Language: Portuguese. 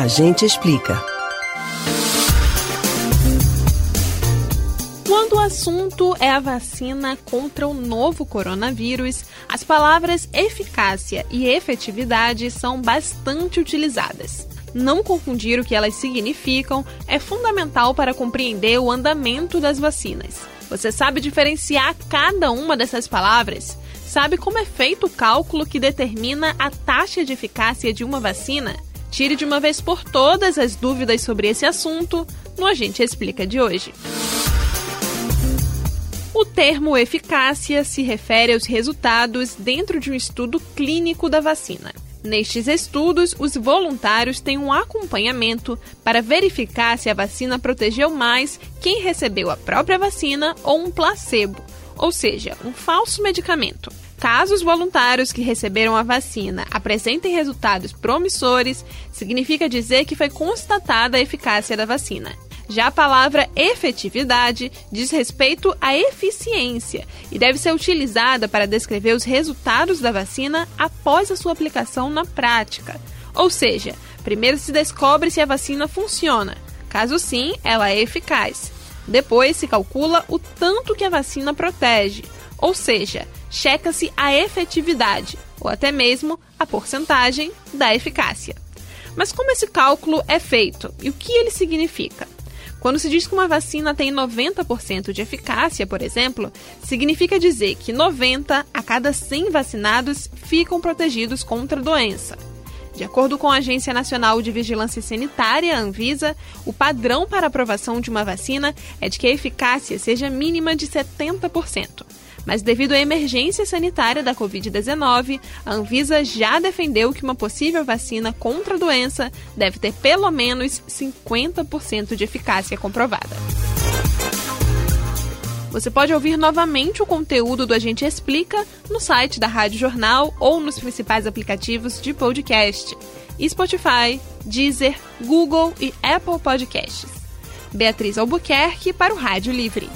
A gente explica. Quando o assunto é a vacina contra o novo coronavírus, as palavras eficácia e efetividade são bastante utilizadas. Não confundir o que elas significam é fundamental para compreender o andamento das vacinas. Você sabe diferenciar cada uma dessas palavras? Sabe como é feito o cálculo que determina a taxa de eficácia de uma vacina? Tire de uma vez por todas as dúvidas sobre esse assunto no Agente Explica de hoje. O termo eficácia se refere aos resultados dentro de um estudo clínico da vacina. Nestes estudos, os voluntários têm um acompanhamento para verificar se a vacina protegeu mais quem recebeu a própria vacina ou um placebo, ou seja, um falso medicamento. Caso os voluntários que receberam a vacina apresentem resultados promissores, significa dizer que foi constatada a eficácia da vacina. Já a palavra efetividade diz respeito à eficiência e deve ser utilizada para descrever os resultados da vacina após a sua aplicação na prática. Ou seja, primeiro se descobre se a vacina funciona. Caso sim, ela é eficaz. Depois se calcula o tanto que a vacina protege, ou seja, checa-se a efetividade ou até mesmo a porcentagem da eficácia. Mas como esse cálculo é feito e o que ele significa? Quando se diz que uma vacina tem 90% de eficácia, por exemplo, significa dizer que 90 a cada 100 vacinados ficam protegidos contra a doença. De acordo com a Agência Nacional de Vigilância Sanitária, Anvisa, o padrão para aprovação de uma vacina é de que a eficácia seja mínima de 70%. Mas devido à emergência sanitária da Covid-19, a Anvisa já defendeu que uma possível vacina contra a doença deve ter pelo menos 50% de eficácia comprovada. Você pode ouvir novamente o conteúdo do Agente Explica no site da Rádio Jornal ou nos principais aplicativos de podcast: Spotify, Deezer, Google e Apple Podcasts. Beatriz Albuquerque para o Rádio Livre.